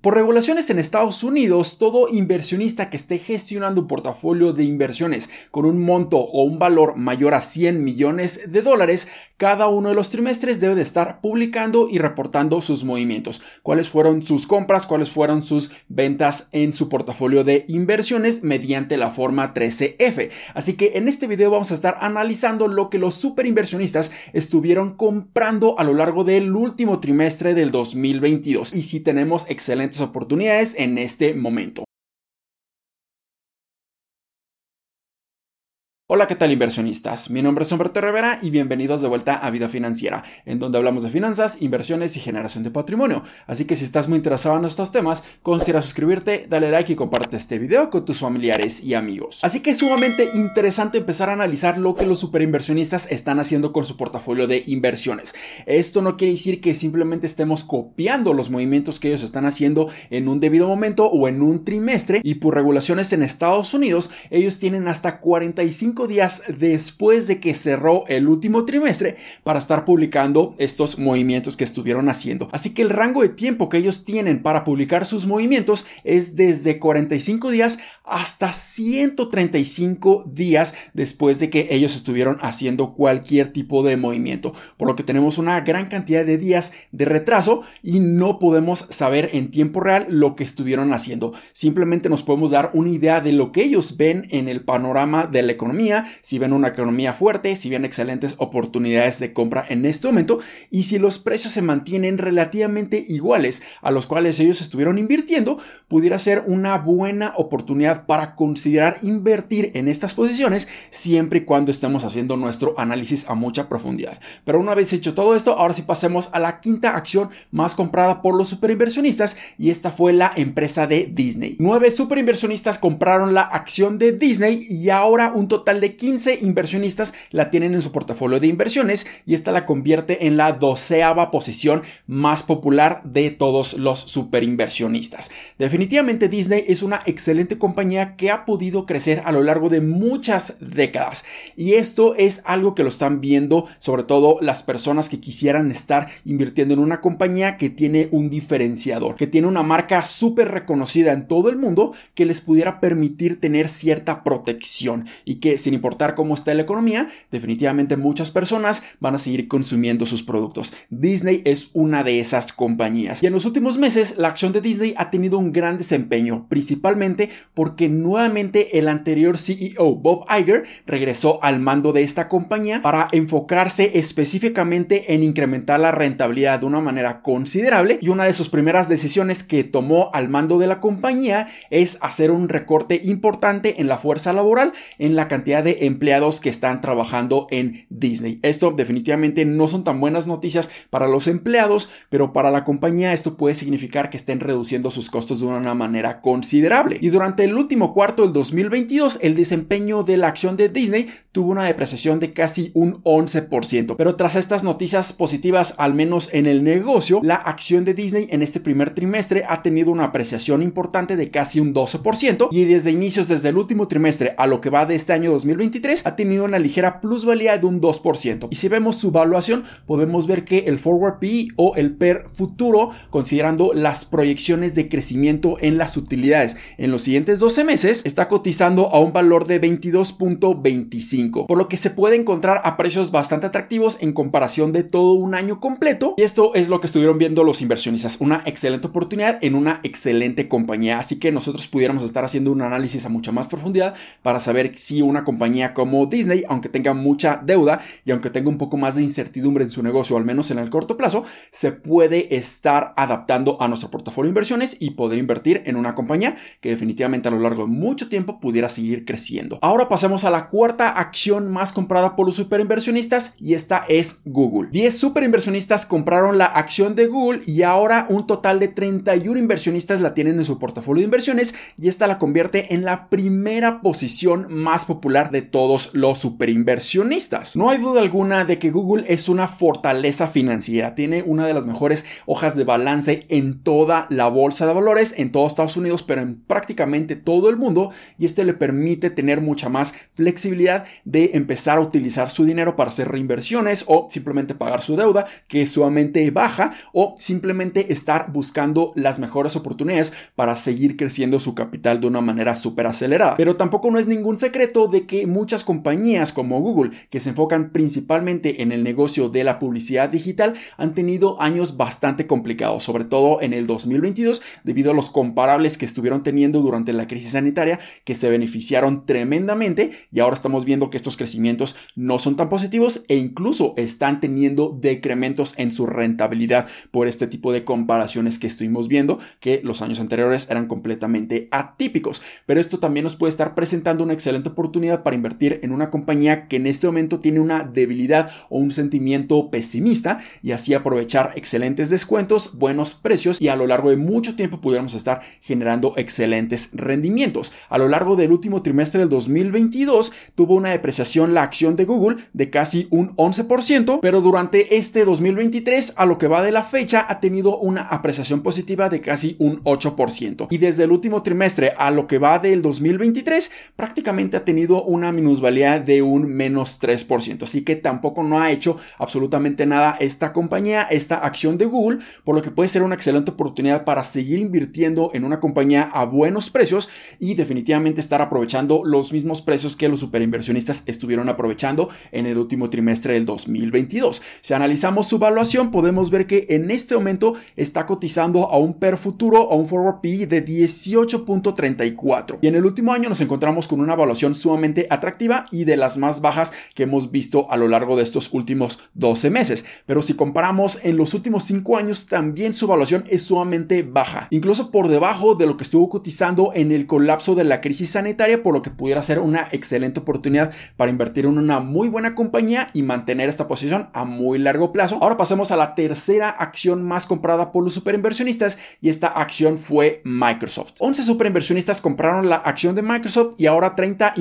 Por regulaciones en Estados Unidos, todo inversionista que esté gestionando un portafolio de inversiones con un monto o un valor mayor a 100 millones de dólares, cada uno de los trimestres debe de estar publicando y reportando sus movimientos, cuáles fueron sus compras, cuáles fueron sus ventas en su portafolio de inversiones mediante la forma 13F. Así que en este video vamos a estar analizando lo que los super inversionistas estuvieron comprando a lo largo del último trimestre del 2022 y si tenemos excelentes oportunidades en este momento. Hola, ¿qué tal inversionistas? Mi nombre es Humberto Rivera y bienvenidos de vuelta a Vida Financiera, en donde hablamos de finanzas, inversiones y generación de patrimonio. Así que si estás muy interesado en estos temas, considera suscribirte, dale like y comparte este video con tus familiares y amigos. Así que es sumamente interesante empezar a analizar lo que los superinversionistas están haciendo con su portafolio de inversiones. Esto no quiere decir que simplemente estemos copiando los movimientos que ellos están haciendo en un debido momento o en un trimestre y por regulaciones en Estados Unidos, ellos tienen hasta 45 días después de que cerró el último trimestre para estar publicando estos movimientos que estuvieron haciendo. Así que el rango de tiempo que ellos tienen para publicar sus movimientos es desde 45 días hasta 135 días después de que ellos estuvieron haciendo cualquier tipo de movimiento. Por lo que tenemos una gran cantidad de días de retraso y no podemos saber en tiempo real lo que estuvieron haciendo. Simplemente nos podemos dar una idea de lo que ellos ven en el panorama de la economía si ven una economía fuerte, si ven excelentes oportunidades de compra en este momento y si los precios se mantienen relativamente iguales a los cuales ellos estuvieron invirtiendo, pudiera ser una buena oportunidad para considerar invertir en estas posiciones siempre y cuando estemos haciendo nuestro análisis a mucha profundidad. Pero una vez hecho todo esto, ahora sí pasemos a la quinta acción más comprada por los superinversionistas y esta fue la empresa de Disney. Nueve superinversionistas compraron la acción de Disney y ahora un total de 15 inversionistas la tienen en su portafolio de inversiones y esta la convierte en la doceava posición más popular de todos los superinversionistas. Definitivamente Disney es una excelente compañía que ha podido crecer a lo largo de muchas décadas y esto es algo que lo están viendo sobre todo las personas que quisieran estar invirtiendo en una compañía que tiene un diferenciador, que tiene una marca súper reconocida en todo el mundo que les pudiera permitir tener cierta protección y que sin importar cómo está la economía, definitivamente muchas personas van a seguir consumiendo sus productos. Disney es una de esas compañías. Y en los últimos meses, la acción de Disney ha tenido un gran desempeño, principalmente porque nuevamente el anterior CEO, Bob Iger, regresó al mando de esta compañía para enfocarse específicamente en incrementar la rentabilidad de una manera considerable. Y una de sus primeras decisiones que tomó al mando de la compañía es hacer un recorte importante en la fuerza laboral, en la cantidad de empleados que están trabajando en Disney. Esto definitivamente no son tan buenas noticias para los empleados, pero para la compañía esto puede significar que estén reduciendo sus costos de una manera considerable. Y durante el último cuarto del 2022, el desempeño de la acción de Disney tuvo una depreciación de casi un 11%. Pero tras estas noticias positivas, al menos en el negocio, la acción de Disney en este primer trimestre ha tenido una apreciación importante de casi un 12% y desde inicios, desde el último trimestre a lo que va de este año 2023 ha tenido una ligera plusvalía de un 2%. Y si vemos su valuación, podemos ver que el forward PE o el PER futuro, considerando las proyecciones de crecimiento en las utilidades en los siguientes 12 meses, está cotizando a un valor de 22.25, por lo que se puede encontrar a precios bastante atractivos en comparación de todo un año completo. Y esto es lo que estuvieron viendo los inversionistas, una excelente oportunidad en una excelente compañía. Así que nosotros pudiéramos estar haciendo un análisis a mucha más profundidad para saber si una compañía como Disney, aunque tenga mucha deuda y aunque tenga un poco más de incertidumbre en su negocio, al menos en el corto plazo, se puede estar adaptando a nuestro portafolio de inversiones y poder invertir en una compañía que definitivamente a lo largo de mucho tiempo pudiera seguir creciendo. Ahora pasemos a la cuarta acción más comprada por los superinversionistas y esta es Google. 10 superinversionistas compraron la acción de Google y ahora un total de 31 inversionistas la tienen en su portafolio de inversiones y esta la convierte en la primera posición más popular de todos los superinversionistas. No hay duda alguna de que Google es una fortaleza financiera, tiene una de las mejores hojas de balance en toda la bolsa de valores, en todo Estados Unidos, pero en prácticamente todo el mundo, y este le permite tener mucha más flexibilidad de empezar a utilizar su dinero para hacer reinversiones o simplemente pagar su deuda, que es sumamente baja, o simplemente estar buscando las mejores oportunidades para seguir creciendo su capital de una manera súper acelerada. Pero tampoco no es ningún secreto de que muchas compañías como Google, que se enfocan principalmente en el negocio de la publicidad digital, han tenido años bastante complicados, sobre todo en el 2022, debido a los comparables que estuvieron teniendo durante la crisis sanitaria, que se beneficiaron tremendamente y ahora estamos viendo que estos crecimientos no son tan positivos e incluso están teniendo decrementos en su rentabilidad por este tipo de comparaciones que estuvimos viendo, que los años anteriores eran completamente atípicos. Pero esto también nos puede estar presentando una excelente oportunidad para invertir en una compañía que en este momento tiene una debilidad o un sentimiento pesimista y así aprovechar excelentes descuentos, buenos precios y a lo largo de mucho tiempo pudiéramos estar generando excelentes rendimientos. A lo largo del último trimestre del 2022 tuvo una depreciación la acción de Google de casi un 11%, pero durante este 2023 a lo que va de la fecha ha tenido una apreciación positiva de casi un 8%. Y desde el último trimestre a lo que va del 2023 prácticamente ha tenido una minusvalía de un menos 3%. Así que tampoco no ha hecho absolutamente nada esta compañía, esta acción de Google, por lo que puede ser una excelente oportunidad para seguir invirtiendo en una compañía a buenos precios y definitivamente estar aprovechando los mismos precios que los superinversionistas estuvieron aprovechando en el último trimestre del 2022. Si analizamos su valuación, podemos ver que en este momento está cotizando a un per futuro, a un forward PE de 18.34. Y en el último año nos encontramos con una valuación sumamente atractiva y de las más bajas que hemos visto a lo largo de estos últimos 12 meses. Pero si comparamos en los últimos 5 años, también su valuación es sumamente baja, incluso por debajo de lo que estuvo cotizando en el colapso de la crisis sanitaria, por lo que pudiera ser una excelente oportunidad para invertir en una muy buena compañía y mantener esta posición a muy largo plazo. Ahora pasemos a la tercera acción más comprada por los superinversionistas y esta acción fue Microsoft. 11 superinversionistas compraron la acción de Microsoft y ahora 30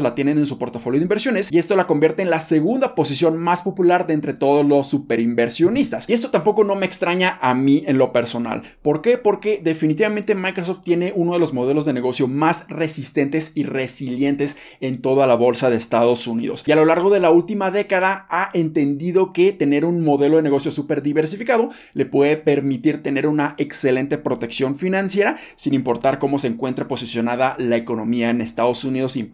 la tienen en su portafolio de inversiones y esto la convierte en la segunda posición más popular de entre todos los superinversionistas. Y esto tampoco no me extraña a mí en lo personal. ¿Por qué? Porque definitivamente Microsoft tiene uno de los modelos de negocio más resistentes y resilientes en toda la bolsa de Estados Unidos. Y a lo largo de la última década ha entendido que tener un modelo de negocio súper diversificado le puede permitir tener una excelente protección financiera sin importar cómo se encuentre posicionada la economía en Estados Unidos y en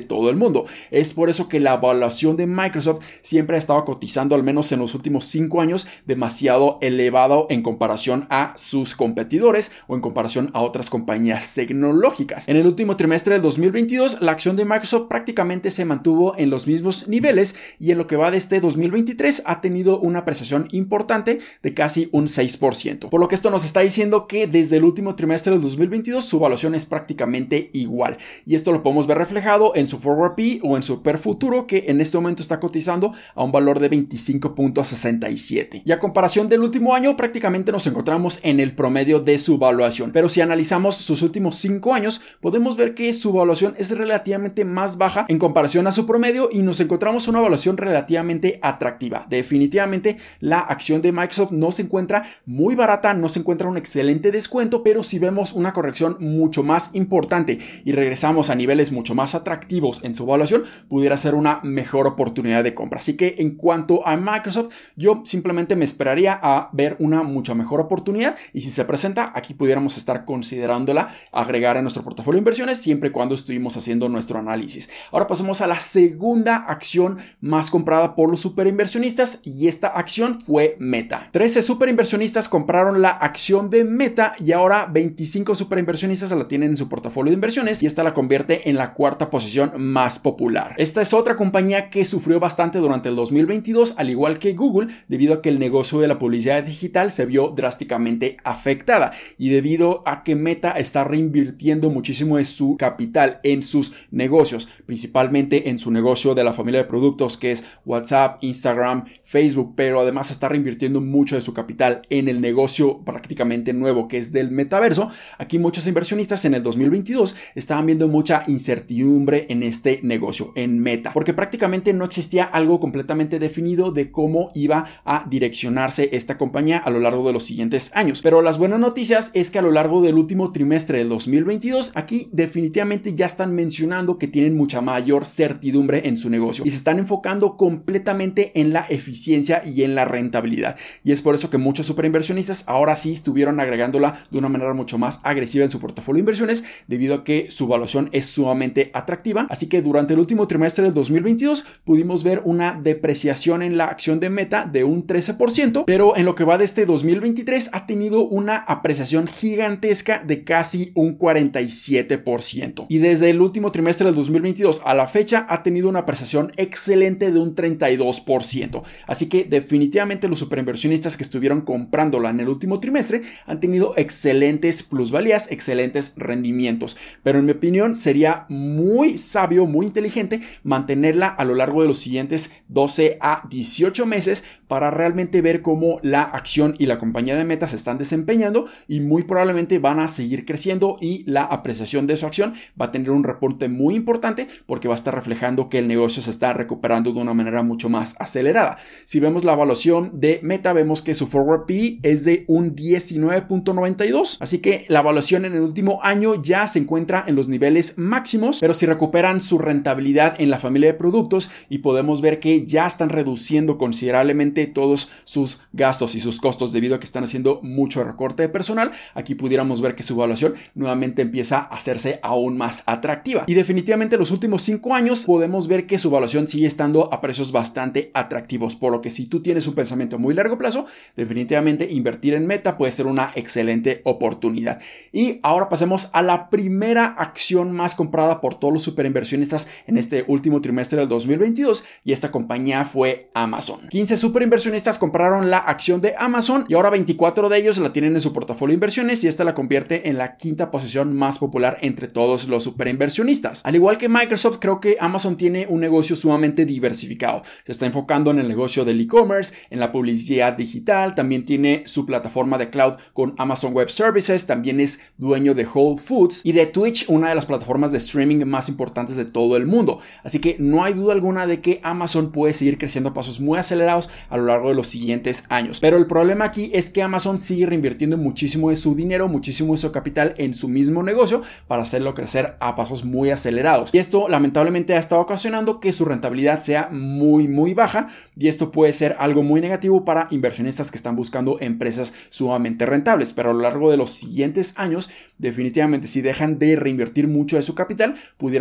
todo el mundo. Es por eso que la evaluación de Microsoft siempre ha estado cotizando, al menos en los últimos cinco años, demasiado elevado en comparación a sus competidores o en comparación a otras compañías tecnológicas. En el último trimestre del 2022, la acción de Microsoft prácticamente se mantuvo en los mismos niveles y en lo que va de este 2023 ha tenido una apreciación importante de casi un 6%. Por lo que esto nos está diciendo que desde el último trimestre del 2022 su evaluación es prácticamente igual. Y esto lo podemos ver reflejado en su forward P o en su per futuro que en este momento está cotizando a un valor de 25.67. Y a comparación del último año prácticamente nos encontramos en el promedio de su evaluación. Pero si analizamos sus últimos 5 años podemos ver que su evaluación es relativamente más baja en comparación a su promedio y nos encontramos una evaluación relativamente atractiva. Definitivamente la acción de Microsoft no se encuentra muy barata, no se encuentra un excelente descuento, pero si vemos una corrección mucho más importante y regresamos a niveles mucho más atractivos en su evaluación, pudiera ser una mejor oportunidad de compra. Así que en cuanto a Microsoft, yo simplemente me esperaría a ver una mucha mejor oportunidad y si se presenta, aquí pudiéramos estar considerándola agregar a nuestro portafolio de inversiones siempre y cuando estuvimos haciendo nuestro análisis. Ahora pasemos a la segunda acción más comprada por los superinversionistas y esta acción fue Meta. 13 superinversionistas compraron la acción de Meta y ahora 25 superinversionistas la tienen en su portafolio de inversiones y esta la convierte en la cuarta posición más popular. Esta es otra compañía que sufrió bastante durante el 2022, al igual que Google, debido a que el negocio de la publicidad digital se vio drásticamente afectada y debido a que Meta está reinvirtiendo muchísimo de su capital en sus negocios, principalmente en su negocio de la familia de productos que es WhatsApp, Instagram, Facebook, pero además está reinvirtiendo mucho de su capital en el negocio prácticamente nuevo que es del metaverso. Aquí muchos inversionistas en el 2022 estaban viendo mucha incertidumbre en este negocio, en Meta, porque prácticamente no existía algo completamente definido de cómo iba a direccionarse esta compañía a lo largo de los siguientes años. Pero las buenas noticias es que a lo largo del último trimestre del 2022, aquí definitivamente ya están mencionando que tienen mucha mayor certidumbre en su negocio y se están enfocando completamente en la eficiencia y en la rentabilidad. Y es por eso que muchos superinversionistas ahora sí estuvieron agregándola de una manera mucho más agresiva en su portafolio de inversiones debido a que su evaluación es sumamente atractiva. Así que durante el último trimestre del 2022 pudimos ver una depreciación en la acción de Meta de un 13%, pero en lo que va de este 2023 ha tenido una apreciación gigantesca de casi un 47%. Y desde el último trimestre del 2022 a la fecha ha tenido una apreciación excelente de un 32%. Así que definitivamente los superinversionistas que estuvieron comprándola en el último trimestre han tenido excelentes plusvalías, excelentes rendimientos. Pero en mi opinión sería muy sabio, muy inteligente mantenerla a lo largo de los siguientes 12 a 18 meses para realmente ver cómo la acción y la compañía de metas se están desempeñando y muy probablemente van a seguir creciendo y la apreciación de su acción va a tener un reporte muy importante porque va a estar reflejando que el negocio se está recuperando de una manera mucho más acelerada. Si vemos la evaluación de Meta, vemos que su forward PE es de un 19.92, así que la evaluación en el último año ya se encuentra en los niveles máximos, pero si recuperan su rentabilidad en la familia de productos y podemos ver que ya están reduciendo considerablemente todos sus gastos y sus costos debido a que están haciendo mucho recorte de personal, aquí pudiéramos ver que su evaluación nuevamente empieza a hacerse aún más atractiva. Y definitivamente en los últimos cinco años podemos ver que su evaluación sigue estando a precios bastante atractivos, por lo que si tú tienes un pensamiento muy largo plazo, definitivamente invertir en Meta puede ser una excelente oportunidad. Y ahora pasemos a la primera acción más comprada por todos los superinversionistas en este último trimestre del 2022 y esta compañía fue Amazon. 15 superinversionistas compraron la acción de Amazon y ahora 24 de ellos la tienen en su portafolio de inversiones y esta la convierte en la quinta posición más popular entre todos los superinversionistas. Al igual que Microsoft, creo que Amazon tiene un negocio sumamente diversificado. Se está enfocando en el negocio del e-commerce, en la publicidad digital, también tiene su plataforma de cloud con Amazon Web Services, también es dueño de Whole Foods y de Twitch, una de las plataformas de streaming más importantes de todo el mundo. Así que no hay duda alguna de que Amazon puede seguir creciendo a pasos muy acelerados a lo largo de los siguientes años. Pero el problema aquí es que Amazon sigue reinvirtiendo muchísimo de su dinero, muchísimo de su capital en su mismo negocio para hacerlo crecer a pasos muy acelerados. Y esto lamentablemente ha estado ocasionando que su rentabilidad sea muy muy baja y esto puede ser algo muy negativo para inversionistas que están buscando empresas sumamente rentables. Pero a lo largo de los siguientes años, definitivamente si dejan de reinvertir mucho de su capital,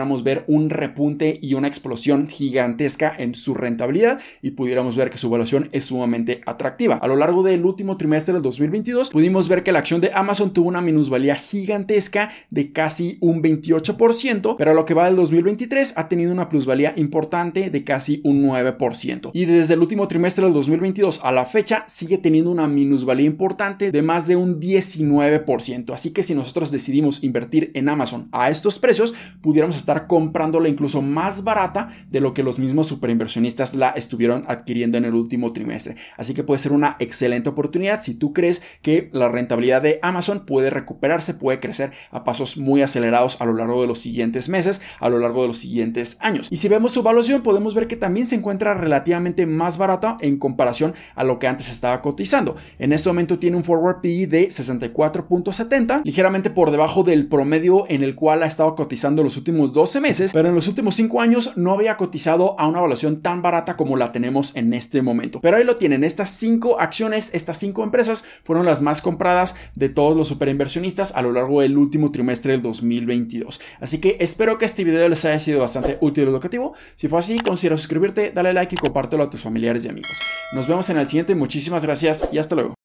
pudiéramos ver un repunte y una explosión gigantesca en su rentabilidad y pudiéramos ver que su evaluación es sumamente atractiva. A lo largo del último trimestre del 2022, pudimos ver que la acción de Amazon tuvo una minusvalía gigantesca de casi un 28%, pero a lo que va del 2023 ha tenido una plusvalía importante de casi un 9%. Y desde el último trimestre del 2022 a la fecha sigue teniendo una minusvalía importante de más de un 19%. Así que si nosotros decidimos invertir en Amazon a estos precios, pudiéramos estar comprándola incluso más barata de lo que los mismos superinversionistas la estuvieron adquiriendo en el último trimestre. Así que puede ser una excelente oportunidad si tú crees que la rentabilidad de Amazon puede recuperarse, puede crecer a pasos muy acelerados a lo largo de los siguientes meses, a lo largo de los siguientes años. Y si vemos su evaluación, podemos ver que también se encuentra relativamente más barata en comparación a lo que antes estaba cotizando. En este momento tiene un forward PE de 64.70, ligeramente por debajo del promedio en el cual ha estado cotizando los últimos 12 meses, pero en los últimos 5 años no había cotizado a una evaluación tan barata como la tenemos en este momento. Pero ahí lo tienen, estas 5 acciones, estas 5 empresas fueron las más compradas de todos los superinversionistas a lo largo del último trimestre del 2022. Así que espero que este video les haya sido bastante útil y educativo. Si fue así, considera suscribirte, dale like y compártelo a tus familiares y amigos. Nos vemos en el siguiente, muchísimas gracias y hasta luego.